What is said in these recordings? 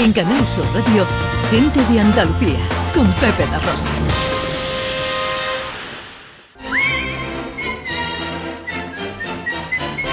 En Canal Sur Radio, Gente de Andalucía, con Pepe da Rosa.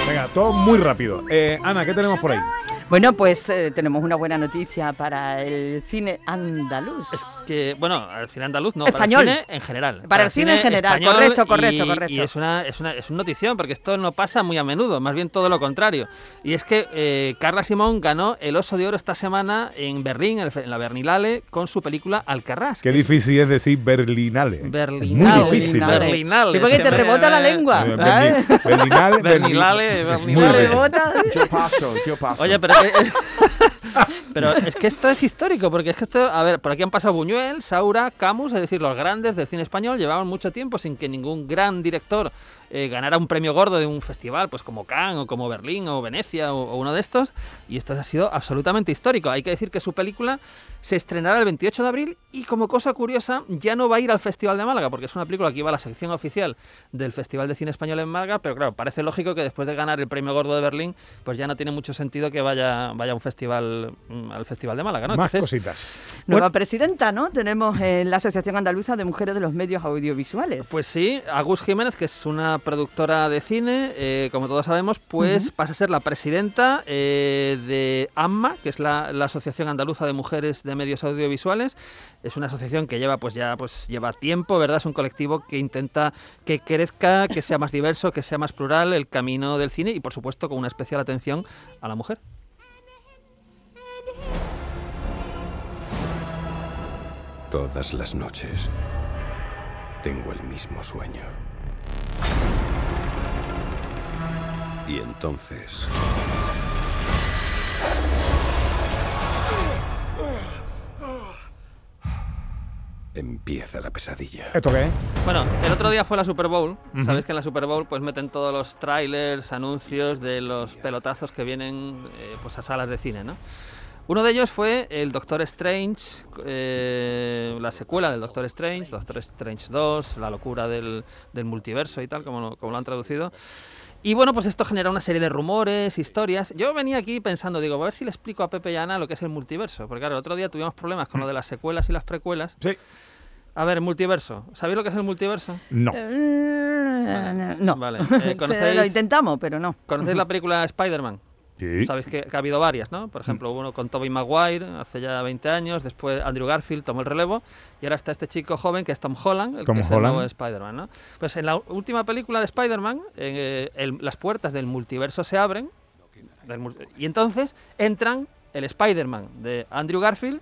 Venga, todo muy rápido. Eh, Ana, ¿qué tenemos por ahí? Bueno, pues eh, tenemos una buena noticia para el cine andaluz. Es que, bueno, el cine andaluz no, Español. para el cine en general. Para el cine en general, correcto, correcto, y- correcto. Y es una, es, una, es una notición, porque esto no pasa muy a menudo, más bien todo lo contrario. Y es que eh, Carla Simón ganó el Oso de Oro esta semana en Berlín, en el fe- en la Berlinale, con su película Alcarrás. Qué difícil es decir Berlinale. Berlinale. Muy difícil. Berlinale. ¿no? Berlinale. Sí, porque te rebota la lengua. Eh, ¿eh? Berli- Berlinale, Berlinale, Berli- Berlinale. Muy bien. rebota. Yo paso, yo paso. Oye, pero, pero es que esto es histórico, porque es que esto, a ver, por aquí han pasado Buñuel, Saura, Camus, es decir, los grandes del cine español llevaban mucho tiempo sin que ningún gran director eh, ganara un premio gordo de un festival, pues como Cannes o como Berlín o Venecia o, o uno de estos, y esto ha sido absolutamente histórico. Hay que decir que su película se estrenará el 28 de abril y como cosa curiosa ya no va a ir al Festival de Málaga, porque es una película que iba a la sección oficial del Festival de Cine Español en Málaga, pero claro, parece lógico que después de ganar el premio gordo de Berlín, pues ya no tiene mucho sentido que vaya, vaya a un festival, mm, al Festival de Málaga, ¿no? Más Entonces, cositas. Nueva presidenta, ¿no? Tenemos en la Asociación Andaluza de Mujeres de los Medios Audiovisuales. Pues sí, Agus Jiménez, que es una productora de cine, eh, como todos sabemos, pues pasa a ser la presidenta eh, de AMMA, que es la, la Asociación Andaluza de Mujeres de Medios Audiovisuales. Es una asociación que lleva, pues ya, pues lleva tiempo, ¿verdad? Es un colectivo que intenta que crezca, que sea más diverso, que sea más plural el camino del cine y, por supuesto, con una especial atención a la mujer. Todas las noches tengo el mismo sueño. Y entonces... Empieza la pesadilla. ¿Esto qué? Bueno, el otro día fue la Super Bowl. Ujú. Sabéis que en la Super Bowl pues meten todos los trailers, anuncios de los pelotazos que vienen eh, pues a salas de cine, ¿no? Uno de ellos fue el Doctor Strange, eh, la secuela del Doctor Strange, Doctor Strange 2, la locura del, del multiverso y tal, como lo, como lo han traducido. Y bueno, pues esto genera una serie de rumores, historias. Yo venía aquí pensando, digo, a ver si le explico a Pepe y a Ana lo que es el multiverso. Porque claro, el otro día tuvimos problemas con lo de las secuelas y las precuelas. Sí. A ver, multiverso. ¿Sabéis lo que es el multiverso? No. Eh, no. Vale, eh, Se ¿conocéis- lo intentamos, pero no. ¿Conocéis la película Spider-Man? Sí. Sabéis que, que ha habido varias, ¿no? Por ejemplo, hubo uno con Tobey Maguire hace ya 20 años, después Andrew Garfield tomó el relevo y ahora está este chico joven que es Tom Holland, el Tom que es Holland. el nuevo Spider-Man, ¿no? Pues en la última película de Spider-Man, eh, las puertas del multiverso se abren del y entonces entran el Spider-Man de Andrew Garfield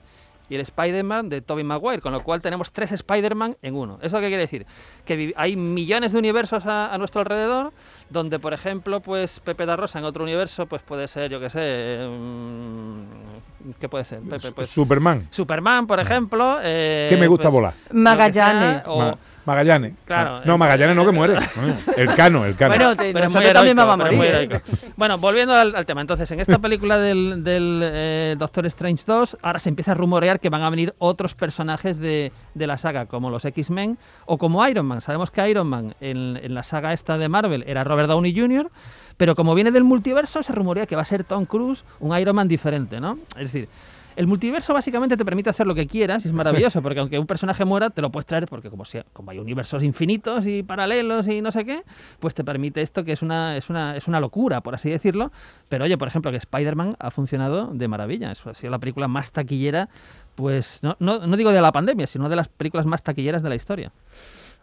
y el Spider-Man de Tobey Maguire, con lo cual tenemos tres Spider-Man en uno. ¿Eso qué quiere decir? Que hay millones de universos a, a nuestro alrededor, donde, por ejemplo, pues Pepe da Rosa en otro universo, pues puede ser, yo qué sé, mm, ¿qué puede ser? Pepe, pues, Superman. Superman, por ejemplo. eh, Que me gusta pues, volar. Magallanes. sea, o- Ma- Magallanes. Claro, No, el- Magallanes no que muere. El cano, el cano. Bueno, te- pero también vamos a morir. Bueno, volviendo al, al tema. Entonces, en esta película del, del, eh, Doctor Strange 2, ahora se empieza a rumorear que van a venir otros personajes de, de la saga, como los X-Men o como Iron Man. Sabemos que Iron Man en, en la saga esta de Marvel era Robert Downey Jr., pero como viene del multiverso, se rumorea que va a ser Tom Cruise, un Iron Man diferente, ¿no? Es decir, el multiverso básicamente te permite hacer lo que quieras y es maravilloso, porque aunque un personaje muera, te lo puedes traer, porque como, sea, como hay universos infinitos y paralelos y no sé qué, pues te permite esto que es una, es una, es una locura, por así decirlo. Pero oye, por ejemplo, que Spider-Man ha funcionado de maravilla. Eso ha sido la película más taquillera, pues no, no, no digo de la pandemia, sino de las películas más taquilleras de la historia.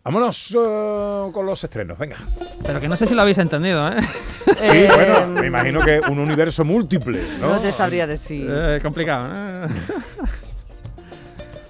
Vámonos eh, con los estrenos, venga. Pero que no sé si lo habéis entendido, ¿eh? Sí, Eh, bueno, me imagino que un universo múltiple, ¿no? No te sabría decir. Eh, complicado, ¿no?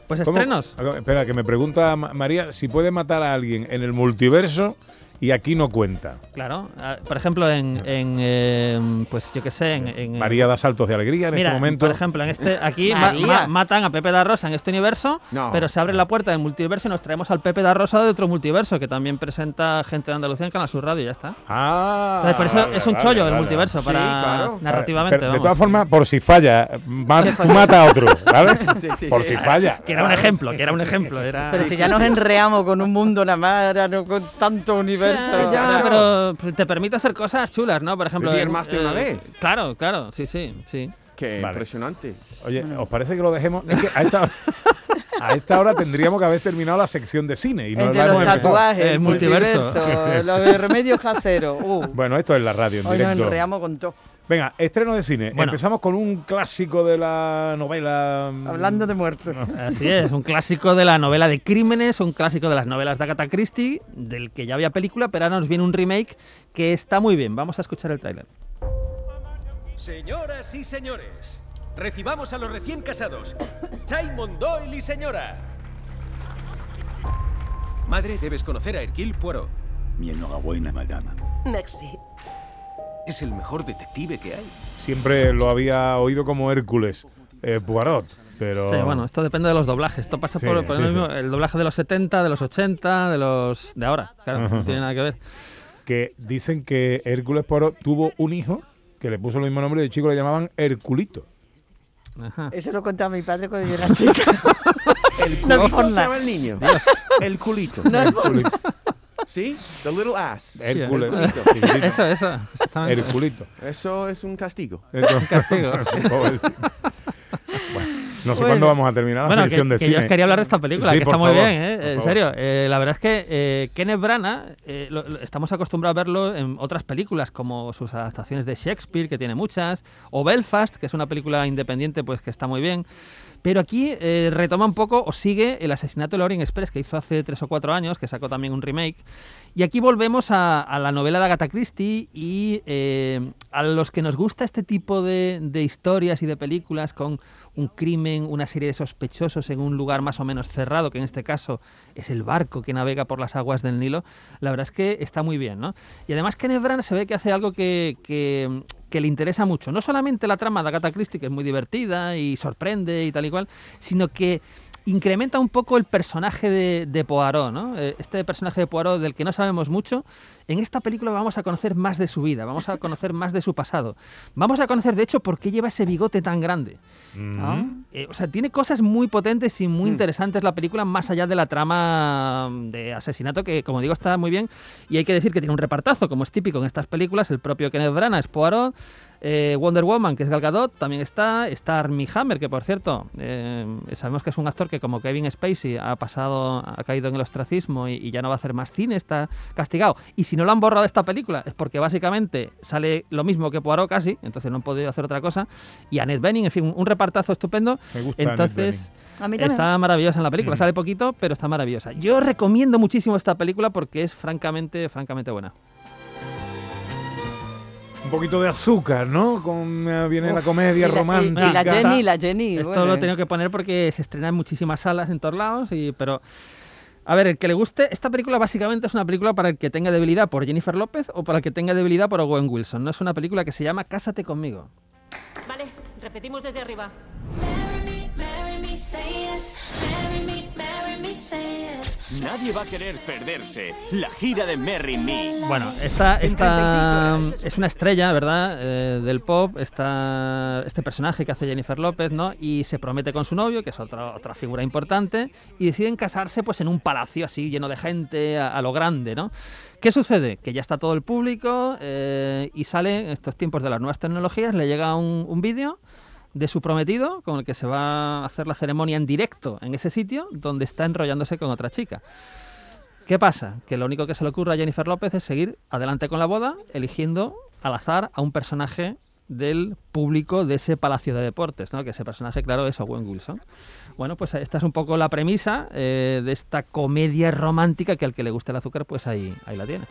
Pues estrenos. Espera, que me pregunta Ma- María si puede matar a alguien en el multiverso y aquí no cuenta. Claro, ah, por ejemplo, en, en, eh, pues yo qué sé, en, en- María da saltos de alegría en Mira, este momento. por ejemplo, en este aquí ma- María. ma- matan a Pepe da Rosa en este universo, No. pero se abre la puerta del multiverso y nos traemos al Pepe da Rosa de otro multiverso que también presenta gente de Andalucía en Canal Sur Radio y ya está. Ah, Entonces, por eso vale, es un vale, chollo el vale. multiverso Sí, para claro. narrativamente. Pero, de todas formas, por si falla, ma- tú mata a otro, ¿vale? Sí, sí, por sí. si falla. que era un ejemplo, que era un ejemplo, era Pero si ya nos enreamos con un mundo nada más, no con tanto universo. Multiverso. Ya, claro. pero pues, te permite hacer cosas chulas, ¿no? Por ejemplo. Vivir en- más de una vez. Claro, claro, sí, sí, sí. Qué Vale. impresionante. Oye, ¿os parece que lo dejemos? Es que a esta, hora, a esta hora tendríamos que haber terminado la sección de cine y no El la de hemos los empezado. tatuajes, El multiverso. multiverso, los de remedios caseros. Uh, Bueno, esto es la radio en hoy nos directo. enreamos con todo. Venga, estreno de cine. Bueno. Empezamos con un clásico de la novela. mm, Hablando de muertos. Así es, un clásico de la novela de crímenes, un clásico de las novelas de Agatha Christie, del que ya había película, pero ahora nos viene un remake que está muy bien. Vamos a escuchar el tráiler. Señoras y señores, recibamos a los recién casados, Simon Doyle y señora. Madre, debes conocer a Hercule Poirot. Mi enhorabuena, madama. Merci. Es el mejor detective que hay. Siempre lo había oído como Hércules, eh, Poirot, pero. Sí, bueno, esto depende de los doblajes. Esto pasa Sí, por, por sí, el, mismo- sí. el doblaje de los 70, de los 80, de los de ahora. Claro, no tiene nada que ver. Que dicen que Hércules Poirot tuvo un hijo que le puso el mismo nombre y el chico le llamaban Herculito. Ajá. Eso lo contaba mi padre cuando yo era chica. El No culito por se llama el niño. El culito. No es por- Herculito. ¿Sí? The little ass. Hércules. Herculito. Chiquitito. Eso, eso. exactamente. Herculito. Eso es un castigo. Castigo. bueno, no sé Bueno. cuándo vamos a terminar la Bueno, sección que, de que cine. yo quería hablar de esta película, Sí, que está muy favor, bien, ¿eh? En serio, eh, la verdad es que eh, Kenneth Branagh eh, lo- lo- estamos acostumbrados a verlo en otras películas, como sus adaptaciones de Shakespeare, que tiene muchas, o Belfast, que es una película independiente, pues que está muy bien. Pero aquí eh, retoma un poco o sigue el asesinato de Orient Express que hizo hace tres o cuatro años, que sacó también un remake. Y aquí volvemos a, la novela de Agatha Christie y eh, a los que nos gusta este tipo de, historias y de películas con un crimen, una serie de sospechosos en un lugar más o menos cerrado, que en este caso es el barco que navega por las aguas del Nilo, la verdad es que está muy bien, ¿no? Y además Kenneth Branagh se ve que hace algo que, que le interesa mucho. No solamente la trama de Agatha Christie, que es muy divertida y sorprende y tal y cual, sino que incrementa un poco el personaje de, de Poirot, ¿no? Eh, Este personaje de Poirot del que no sabemos mucho, en esta película vamos a conocer más de su vida, vamos a conocer más de su pasado. Vamos a conocer, de hecho, por qué lleva ese bigote tan grande. Ah. Eh, o sea, tiene cosas muy potentes y muy interesantes la película, más allá de la trama de asesinato, que como digo está muy bien. Y hay que decir que tiene un repartazo, como es típico en estas películas. El propio Kenneth Branagh es Poirot. Eh, Wonder Woman, que es Gal Gadot, también está. Está Armie Hammer, que por cierto, eh, sabemos que es un actor que como Kevin Spacey ha pasado, ha caído en el ostracismo y, y ya no va a hacer más cine, está castigado. Y si no lo han borrado de esta película es porque básicamente sale lo mismo que Poirot casi, entonces no han podido hacer otra cosa. Y Annette Bening, en fin, un, un repartazo estupendo. Me gusta Annette Entonces, A mí también. está maravillosa en la película. Mm. Sale poquito, pero está maravillosa. Yo recomiendo muchísimo esta película porque es francamente, francamente buena. Un poquito de azúcar, ¿no? Con, eh, viene la Uf, comedia y la- romántica. Y, la Jenny, la Jenny. Esto bueno, lo he tenido que poner porque se estrena en muchísimas salas en todos lados, y, pero... A ver, el que le guste, esta película básicamente es una película para el que tenga debilidad por Jennifer López o para el que tenga debilidad por Owen Wilson. No es una película que se llama Cásate conmigo. Vale, repetimos desde arriba. Nadie va a querer perderse la gira de Merry Me. Bueno, esta, esta 36 horas. es una estrella, ¿verdad? Eh, del pop, está este personaje que hace Jennifer López, ¿no? Y se promete con su novio, que es otra otra figura importante, y deciden casarse pues en un palacio así lleno de gente, a, a lo grande, ¿no? ¿Qué sucede? Que ya está todo el público eh, y sale en estos tiempos de las nuevas tecnologías, le llega un, un vídeo de su prometido con el que se va a hacer la ceremonia en directo en ese sitio donde está enrollándose con otra chica. ¿Qué pasa? Que lo único que se le ocurre a Jennifer López es seguir adelante con la boda, eligiendo al azar a un personaje del público de ese palacio de deportes, ¿no? Que ese personaje, claro, es Owen Wilson. Bueno, pues esta es un poco la premisa eh, de esta comedia romántica que al que le guste el azúcar, pues ahí, ahí la tiene.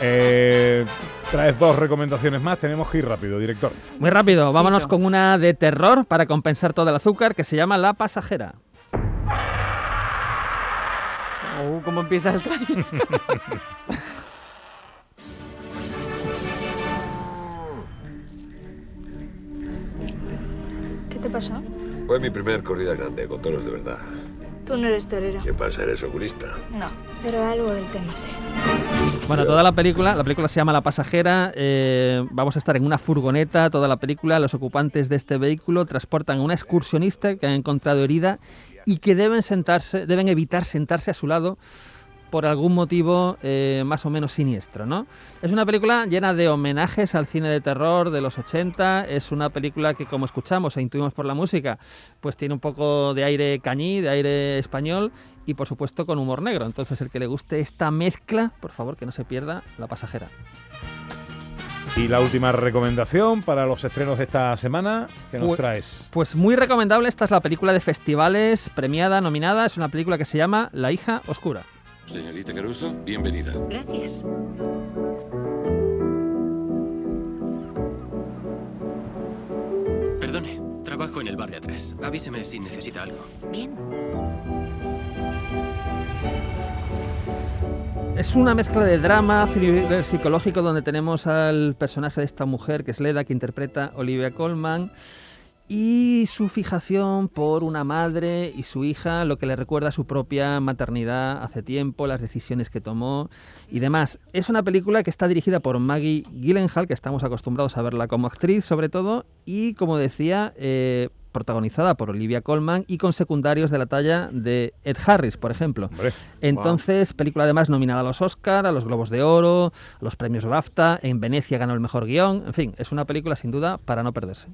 Eh, traes dos recomendaciones más. Tenemos que ir rápido, director. Muy rápido, vámonos con una de terror para compensar todo el azúcar que se llama La Pasajera. Oh, ¿Cómo empieza el trailer? ¿Qué te pasó? Fue mi primer corrida grande, con toros de verdad. Tú no eres torero. ¿Qué pasa? ¿Eres oculista? No, pero algo del tema sé. Bueno, toda la película, la película se llama La pasajera, eh, vamos a estar en una furgoneta, toda la película, los ocupantes de este vehículo transportan a una excursionista que han encontrado herida y que deben sentarse, deben evitar sentarse a su lado por algún motivo eh, más o menos siniestro, ¿no? Es una película llena de homenajes al cine de terror de los 80, es una película que como escuchamos e intuimos por la música, pues tiene un poco de aire cañí, de aire español y por supuesto con humor negro. Entonces el que le guste esta mezcla, por favor que no se pierda La pasajera. Y la última recomendación para los estrenos de esta semana, que nos Pues- traes? Pues muy recomendable, esta es la película de festivales premiada, nominada, es una película que se llama La hija oscura. Señorita Caruso, bienvenida. Gracias. Perdone, trabajo en el bar de atrás. Avíseme si necesita algo. Bien. Es una mezcla de drama, thriller psicológico, donde tenemos al personaje de esta mujer, que es Leda, que interpreta Olivia Colman, y su fijación por una madre y su hija, lo que le recuerda a su propia maternidad hace tiempo, las decisiones que tomó y demás. Es una película que está dirigida por Maggie Gyllenhaal, que estamos acostumbrados a verla como actriz sobre todo, y como decía, eh, protagonizada por Olivia Colman y con secundarios de la talla de Ed Harris, por ejemplo. Hombre, Entonces, película además nominada a los Oscar, a los Globos de Oro, a los premios BAFTA, en Venecia ganó el mejor guion, en fin, es una película sin duda para no perderse.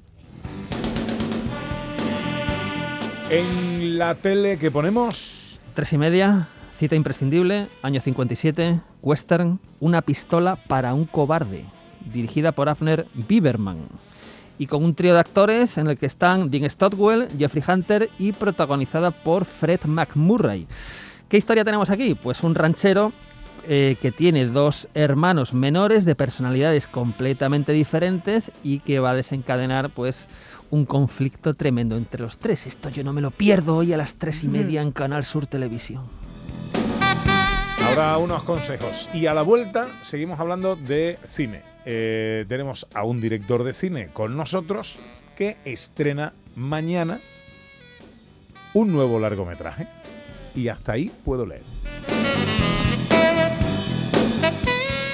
En la tele que ponemos, Tres y media, cita imprescindible, año 57, western, Una pistola para un cobarde, dirigida por Abner Bieberman. Y con un trío de actores en el que están Dean Stotwell, Jeffrey Hunter y protagonizada por Fred McMurray. ¿Qué historia tenemos aquí? Pues un ranchero eh, que tiene dos hermanos menores de personalidades completamente diferentes y que va a desencadenar pues un conflicto tremendo entre los tres. Esto yo no me lo pierdo hoy a las tres y media en Canal Sur Televisión. ahora unos consejos. Y a la vuelta seguimos hablando de cine. Eh, tenemos a un director de cine con nosotros que estrena mañana un nuevo largometraje. Y hasta ahí puedo leer.